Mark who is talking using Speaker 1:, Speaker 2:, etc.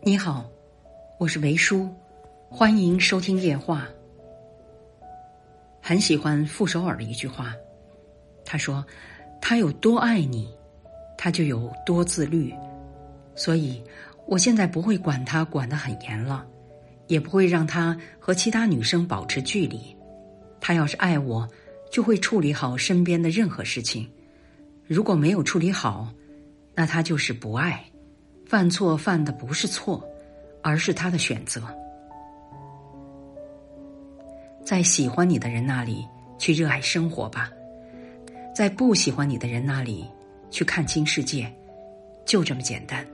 Speaker 1: 你好，我是维叔，欢迎收听夜话。很喜欢傅首尔的一句话，他说：“他有多爱你，他就有多自律。”所以，我现在不会管他管得很严了，也不会让他和其他女生保持距离。他要是爱我，就会处理好身边的任何事情。如果没有处理好，那他就是不爱。犯错犯的不是错，而是他的选择。在喜欢你的人那里去热爱生活吧，在不喜欢你的人那里去看清世界，就这么简单。